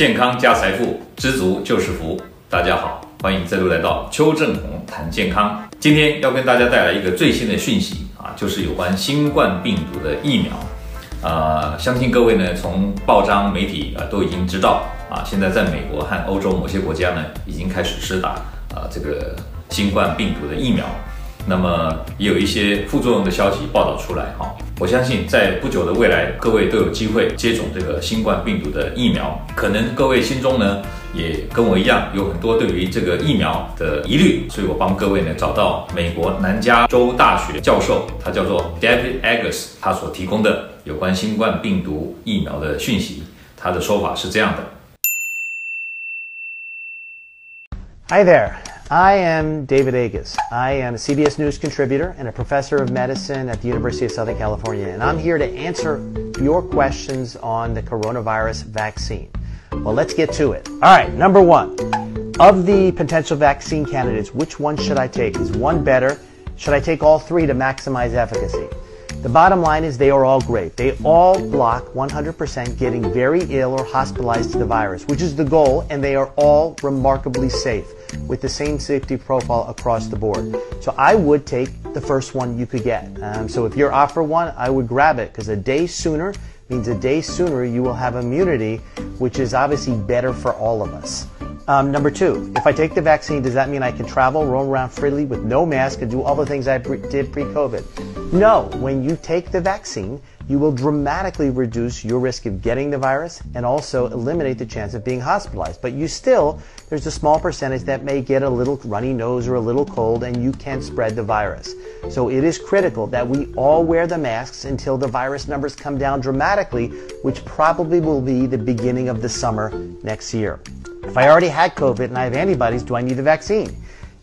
健康加财富，知足就是福。大家好，欢迎再度来到邱正红谈健康。今天要跟大家带来一个最新的讯息啊，就是有关新冠病毒的疫苗。啊，相信各位呢，从报章媒体啊都已经知道啊，现在在美国和欧洲某些国家呢，已经开始施打啊这个新冠病毒的疫苗。那么也有一些副作用的消息报道出来哈，我相信在不久的未来，各位都有机会接种这个新冠病毒的疫苗。可能各位心中呢，也跟我一样有很多对于这个疫苗的疑虑，所以我帮各位呢找到美国南加州大学教授，他叫做 David Agus，他所提供的有关新冠病毒疫苗的讯息。他的说法是这样的。Hi there. I am David Agus. I am a CBS News contributor and a professor of medicine at the University of Southern California, and I'm here to answer your questions on the coronavirus vaccine. Well, let's get to it. All right, number one. Of the potential vaccine candidates, which one should I take? Is one better? Should I take all three to maximize efficacy? The bottom line is they are all great. They all block 100% getting very ill or hospitalized to the virus, which is the goal, and they are all remarkably safe with the same safety profile across the board. So I would take the first one you could get. Um, so if you're offered one, I would grab it because a day sooner means a day sooner you will have immunity, which is obviously better for all of us. Um, number two, if I take the vaccine, does that mean I can travel, roam around freely with no mask, and do all the things I pre- did pre COVID? No. When you take the vaccine, you will dramatically reduce your risk of getting the virus and also eliminate the chance of being hospitalized. But you still, there's a small percentage that may get a little runny nose or a little cold, and you can spread the virus. So it is critical that we all wear the masks until the virus numbers come down dramatically, which probably will be the beginning of the summer next year. If I already had COVID and I have antibodies, do I need the vaccine?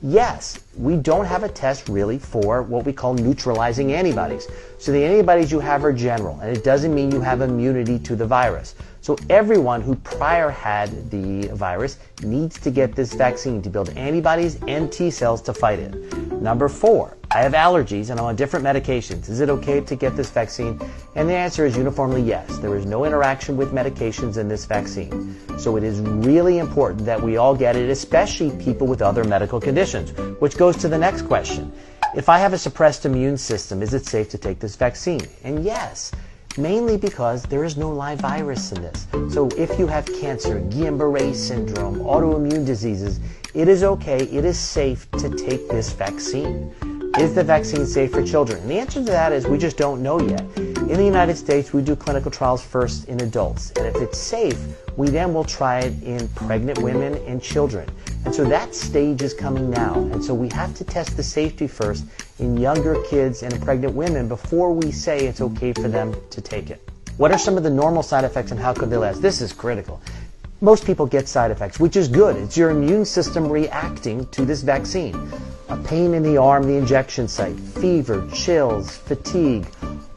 Yes, we don't have a test really for what we call neutralizing antibodies. So the antibodies you have are general, and it doesn't mean you have immunity to the virus. So everyone who prior had the virus needs to get this vaccine to build antibodies and T cells to fight it. Number four, I have allergies and I'm on different medications. Is it okay to get this vaccine? And the answer is uniformly yes. There is no interaction with medications in this vaccine. So it is really important that we all get it, especially people with other medical conditions, which goes to the next question. If I have a suppressed immune system, is it safe to take this vaccine? And yes, mainly because there is no live virus in this. So if you have cancer, Guillain-Barré syndrome, autoimmune diseases, it is okay, it is safe to take this vaccine. Is the vaccine safe for children? And the answer to that is we just don't know yet. In the United States, we do clinical trials first in adults. And if it's safe, we then will try it in pregnant women and children. And so that stage is coming now. And so we have to test the safety first in younger kids and pregnant women before we say it's okay for them to take it. What are some of the normal side effects and how could they last? This is critical. Most people get side effects, which is good. It's your immune system reacting to this vaccine. A pain in the arm, the injection site, fever, chills, fatigue,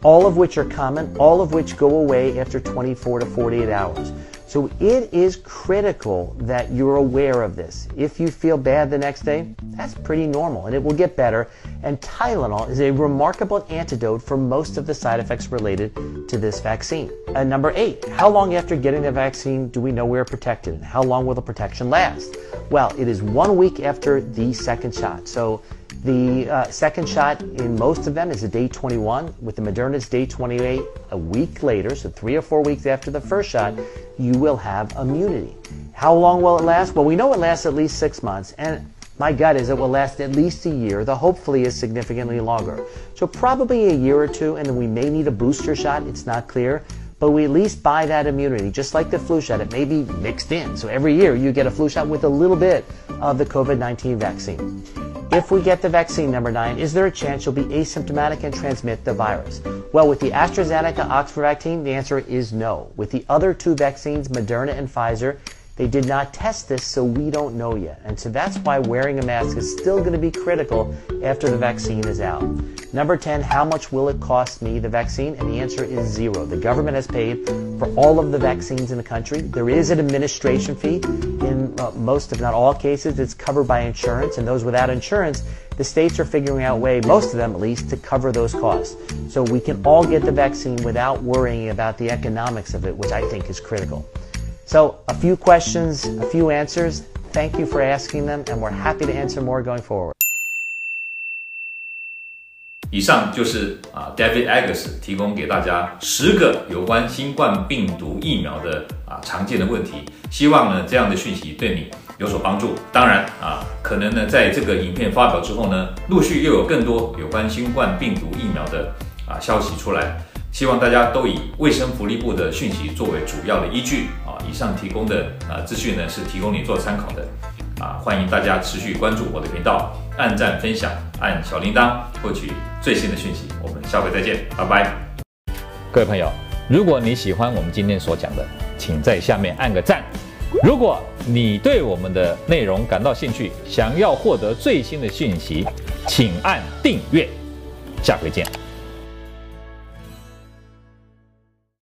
all of which are common, all of which go away after 24 to 48 hours. So it is critical that you're aware of this. If you feel bad the next day, that's pretty normal and it will get better. And Tylenol is a remarkable antidote for most of the side effects related to this vaccine. And number eight, how long after getting the vaccine do we know we're protected? And how long will the protection last? Well, it is one week after the second shot. So the uh, second shot in most of them is at day 21. With the Moderna, it's day 28. A week later, so three or four weeks after the first shot, you will have immunity. How long will it last? Well, we know it lasts at least six months, and my gut is it will last at least a year. The hopefully is significantly longer. So probably a year or two, and then we may need a booster shot. It's not clear but we at least buy that immunity, just like the flu shot. It may be mixed in. So every year you get a flu shot with a little bit of the COVID 19 vaccine. If we get the vaccine, number nine, is there a chance you'll be asymptomatic and transmit the virus? Well, with the AstraZeneca Oxford vaccine, the answer is no. With the other two vaccines, Moderna and Pfizer, they did not test this, so we don't know yet. And so that's why wearing a mask is still going to be critical after the vaccine is out. Number 10, how much will it cost me, the vaccine? And the answer is zero. The government has paid for all of the vaccines in the country. There is an administration fee. In uh, most, if not all cases, it's covered by insurance. And those without insurance, the states are figuring out a way, most of them at least, to cover those costs. So we can all get the vaccine without worrying about the economics of it, which I think is critical. So, a few questions, a few answers. Thank you for asking them, and we're happy to answer more going forward. 以上就是啊，David Agus 提供给大家十个有关新冠病毒疫苗的啊常见的问题，希望呢这样的讯息对你有所帮助。当然啊，可能呢在这个影片发表之后呢，陆续又有更多有关新冠病毒疫苗的啊消息出来，希望大家都以卫生福利部的讯息作为主要的依据啊。以上提供的啊资讯呢是提供你做参考的。啊，欢迎大家持续关注我的频道，按赞、分享、按小铃铛，获取最新的讯息。我们下回再见，拜拜。各位朋友，如果你喜欢我们今天所讲的，请在下面按个赞。如果你对我们的内容感到兴趣，想要获得最新的讯息，请按订阅。下回见。